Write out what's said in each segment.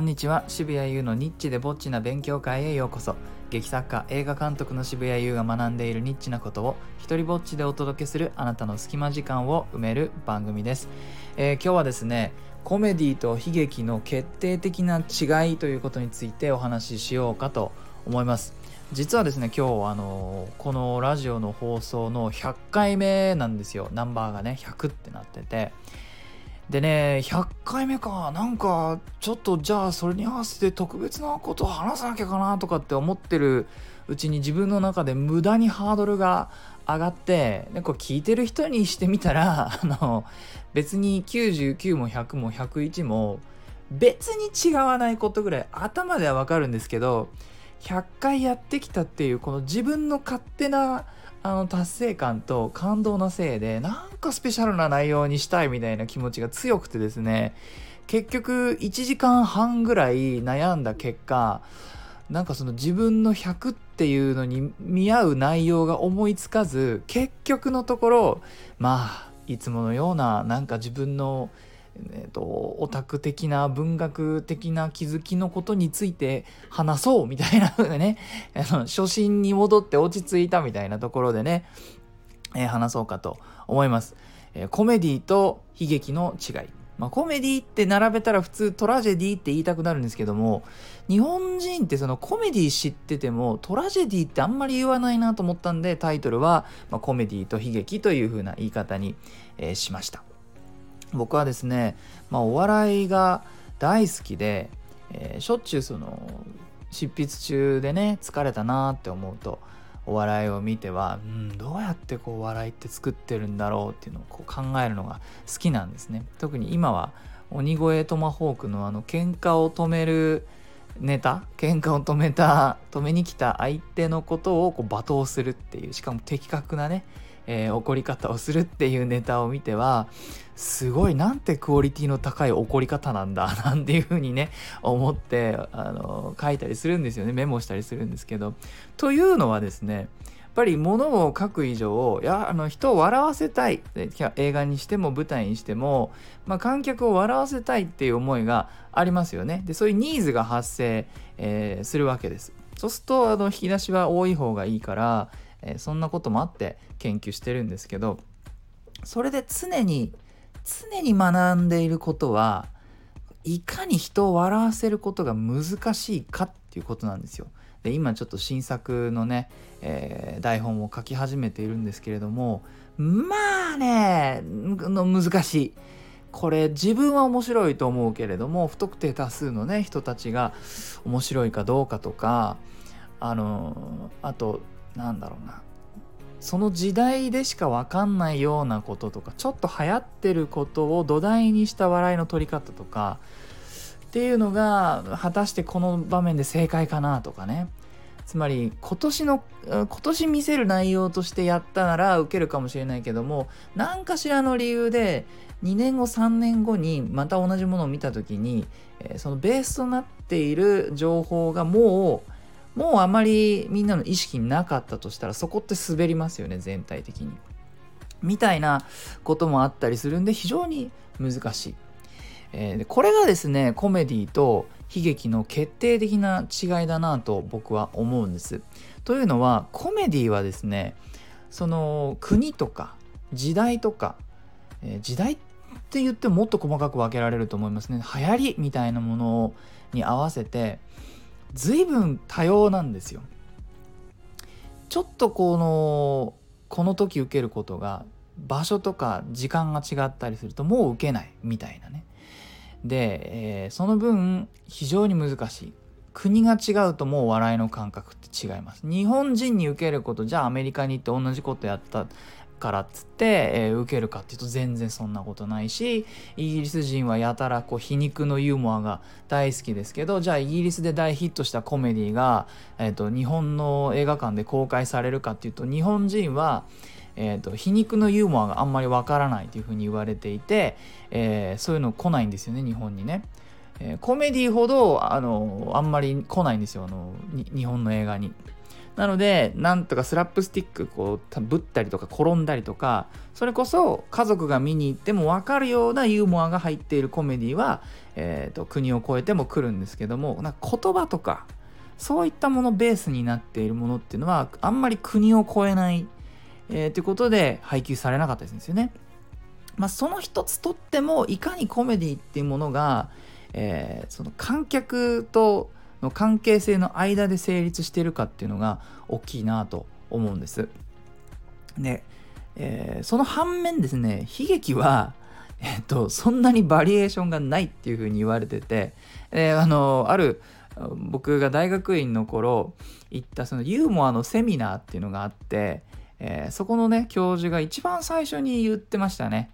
んにちは。渋谷優のニッチでぼっちな勉強会へようこそ。劇作家映画監督の渋谷優が学んでいるニッチなことを一人ぼっちでお届けするあなたの隙間時間を埋める番組です、えー、今日はですねコメディと悲劇の決定的な違いということについてお話ししようかと思います。実はですね今日あのこのラジオの放送の100回目なんですよ。ナンバーがね100ってなってて。でね100回目か。なんかちょっとじゃあそれに合わせて特別なことを話さなきゃかなとかって思ってるうちに自分の中で無駄にハードルが上がってでこう聞いてる人にしてみたら あの別に99も100も101も別に違わないことぐらい頭ではわかるんですけど100回やってきたっていうこの自分の勝手なあの達成感と感動のせいでなんかスペシャルな内容にしたいみたいな気持ちが強くてですね。結局1時間半ぐらい悩んだ結果なんかその自分の100っていうのに見合う内容が思いつかず結局のところまあいつものようななんか自分のえーと、オタク的な文学的な気づきのことについて話そうみたいな風でね。初心に戻って落ち着いたみたいなところでね、えー、話そうかと思います、えー、コメディと悲劇の違い。まあ、コメディって並べたら普通トラジェディって言いたくなるんですけども日本人ってそのコメディ知っててもトラジェディってあんまり言わないなと思ったんでタイトルは、まあ、コメディと悲劇という風な言い方に、えー、しました。僕はですね、まあ、お笑いが大好きで、えー、しょっちゅうその執筆中でね疲れたなって思うとお笑いを見ては、うん、どうやってこう笑いって作ってるんだろうっていうのをこう考えるのが好きなんですね。特に今は鬼越トマホークのあの喧嘩を止めるネタ喧嘩を止めた止めに来た相手のことをこう罵倒するっていうしかも的確なねえー、怒り方をするっていうネタを見てはすごいなんてクオリティの高い怒り方なんだなんていう風にね思ってあの書いたりするんですよね。メモしたりするんですけど。というのはですねやっぱり物を書く以上やあの人を笑わせたい。映画にしても舞台にしても、まあ、観客を笑わせたいっていう思いがありますよね。でそういうニーズが発生、えー、するわけです。そうするとあの引き出しは多い方がいいからえー、そんなこともあって研究してるんですけどそれで常に常に学んでいることはいかに人を笑わせることが難しいかっていうことなんですよ。で今ちょっと新作のね、えー、台本を書き始めているんですけれどもまあねの難しい。これ自分は面白いと思うけれども不特定多数のね人たちが面白いかどうかとかあのあとなんだろうな。その時代でしか分かんないようなこととかちょっと流行ってることを土台にした笑いの取り方とかっていうのが果たしてこの場面で正解かなとかね。つまり今年の今年見せる内容としてやったなら受けるかもしれないけども何かしらの理由で2年後3年後にまた同じものを見た時にそのベースとなっている情報がもうもうあまりみんなの意識になかったとしたらそこって滑りますよね全体的に。みたいなこともあったりするんで非常に難しい。えー、これがですねコメディと悲劇の決定的な違いだなと僕は思うんです。というのはコメディはですねその国とか時代とか、えー、時代って言ってもっと細かく分けられると思いますね流行りみたいなものに合わせて随分多様なんですよ。ちょっとこのこの時受けることが場所とか時間が違ったりするともう受けないみたいなね。で、えー、その分非常に難しい。国が違うともう笑いの感覚って違います。日本人に受けることじゃあアメリカに行って同じことやったからっつって、えー、受けるかっていうと全然そんなことないしイギリス人はやたらこう皮肉のユーモアが大好きですけどじゃあイギリスで大ヒットしたコメディが、えーと、日本の映画館で公開されるかっていうと日本人はえーと、皮肉のユーモアがあんまりわからないというふうに言われていて、えー、そういうの来ないんですよね日本にね、え、コメディほどあのあんまり来ないんですよあの日本の映画に。なのでなんとかスラップスティックこうぶったりとか転んだりとかそれこそ家族が見に行っても分かるようなユーモアが入っているコメディは、えーと、国を越えても来るんですけどもな言葉とかそういったものベースになっているものっていうのはあんまり国を越えない、えー、ということで配給されなかったですよね。まあ、その一つとってもいかにコメディっていうものが、えー、その観客との関係性の間で成立してるかっていうのが大きいなと思うんです。で、えー、その反面ですね悲劇は、えっと、そんなにバリエーションがないっていうふうに言われてて、えー、あのある僕が大学院の頃行ったそのユーモアのセミナーっていうのがあって、えー、そこのね教授が一番最初に言ってましたね。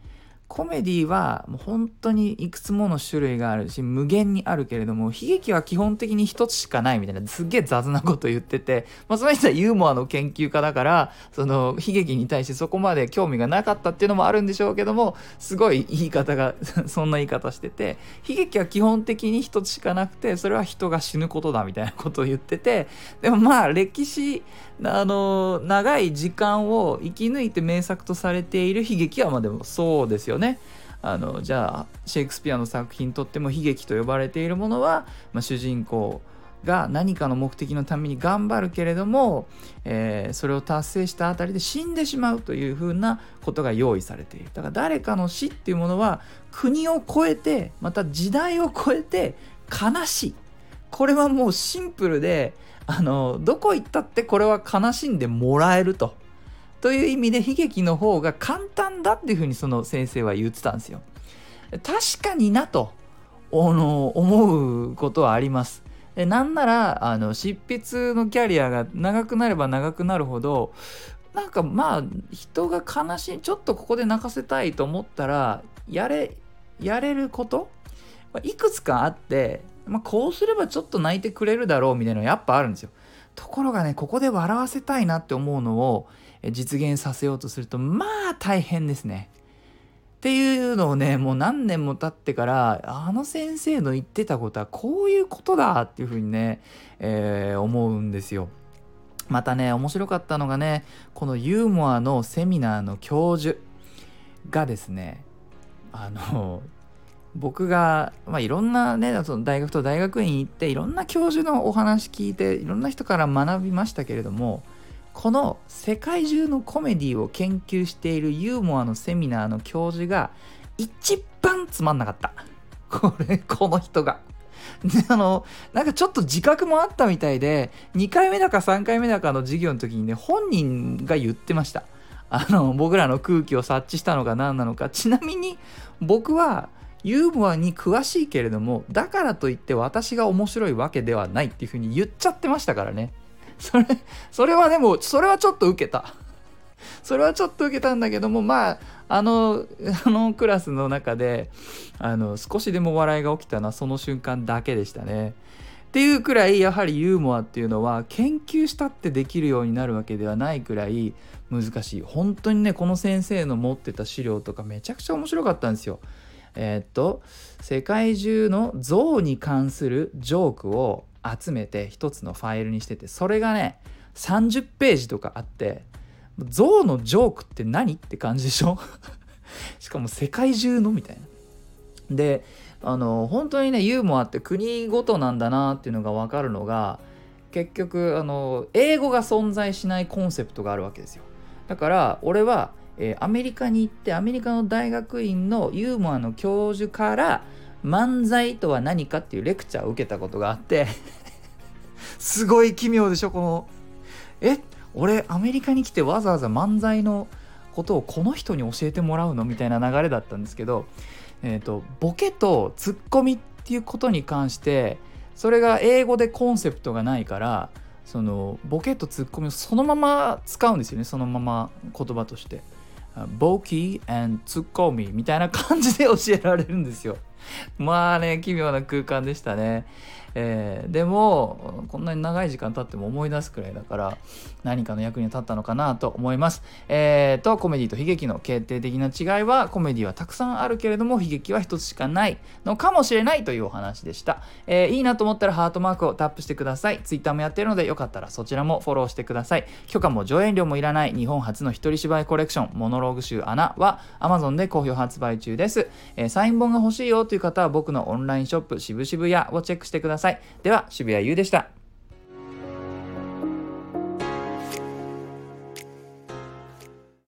コメディはもう本当にいくつもの種類があるし無限にあるけれども悲劇は基本的に一つしかないみたいなすっげえ雑なこと言ってて、まあ、その人はユーモアの研究家だからその悲劇に対してそこまで興味がなかったっていうのもあるんでしょうけどもすごい言い方が そんな言い方してて悲劇は基本的に一つしかなくてそれは人が死ぬことだみたいなことを言っててでもまあ歴史あの長い時間を生き抜いて名作とされている悲劇はまあでもそうですよね。あのじゃあシェイクスピアの作品にとっても悲劇と呼ばれているものは、まあ、主人公が何かの目的のために頑張るけれども、えー、それを達成したあたりで死んでしまうというふうなことが用意されているだから誰かの死っていうものは国を超えてまた時代を超えて悲しいこれはもうシンプルであのどこ行ったってこれは悲しんでもらえると。という意味で悲劇の方が簡単だっていうふうにその先生は言ってたんですよ。確かになと思うことはあります。なんならあの執筆のキャリアが長くなれば長くなるほどなんかまあ人が悲しいちょっとここで泣かせたいと思ったらやれやれることいくつかあってまあ、こうすればちょっと泣いてくれるだろうみたいなのやっぱあるんですよ。ところがねここで笑わせたいなって思うのを実現させようとするとまあ大変ですね。っていうのをねもう何年も経ってからあの先生の言ってたことはこういうことだっていうふうにね、えー、思うんですよ。またね面白かったのがねこのユーモアのセミナーの教授がですねあの僕が、まあ、いろんなねその大学と大学院行っていろんな教授のお話聞いていろんな人から学びましたけれどもこの世界中のコメディを研究しているユーモアのセミナーの教授が一番つまんなかった。これこの人が。であのなんかちょっと自覚もあったみたいで2回目だか3回目だかの授業の時にね本人が言ってました。あの僕らの空気を察知したのか何なのか。ちなみに僕はユーモアに詳しいけれどもだからといって私が面白いわけではないっていうふうに言っちゃってましたからね。それそれはでもそれはちょっと受けたそれはちょっと受けたんだけどもまああのあのクラスの中であの少しでも笑いが起きたのはその瞬間だけでしたね。っていうくらいやはりユーモアっていうのは研究したってできるようになるわけではないくらい難しい本当にねこの先生の持ってた資料とかめちゃくちゃ面白かったんですよ。えー、っと世界中の象に関するジョークを集めて一つのファイルにしててそれがね30ページとかあって象のジョークって何って感じでしょ？しかも世界中のみたいな。であの本当にねユーモアって国ごとなんだなっていうのが分かるのが結局あの英語が存在しないコンセプトがあるわけですよ。だから俺はえー、アメリカに行ってアメリカの大学院のユーモアの教授から漫才とは何かっていうレクチャーを受けたことがあって すごい奇妙でしょこのえ俺アメリカに来てわざわざ漫才のことをこの人に教えてもらうのみたいな流れだったんですけど、えーと、ボケとツッコミっていうことに関してそれが英語でコンセプトがないからそのボケとツッコミをそのまま使うんですよねそのまま言葉として。ボキーツッコミみたいな感じで教えられるんですよ。まあね、奇妙な空間でしたね。えー、でもこんなに長い時間経っても思い出すくらいだから何かの役に立ったのかなと思います。えーとコメディと悲劇の決定的な違いはコメディはたくさんあるけれども悲劇は一つしかないのかもしれないというお話でした。えー、いいなと思ったらハートマークをタップしてください。Twitter もやってるのでよかったらそちらもフォローしてください。許可も上演料もいらない日本初の一人芝居コレクションモノローグ集穴は Amazon で好評発売中です。えー、サイン本が欲しいよというという方は僕のオンラインショップ渋々屋をチェックしてください。では渋谷優でした。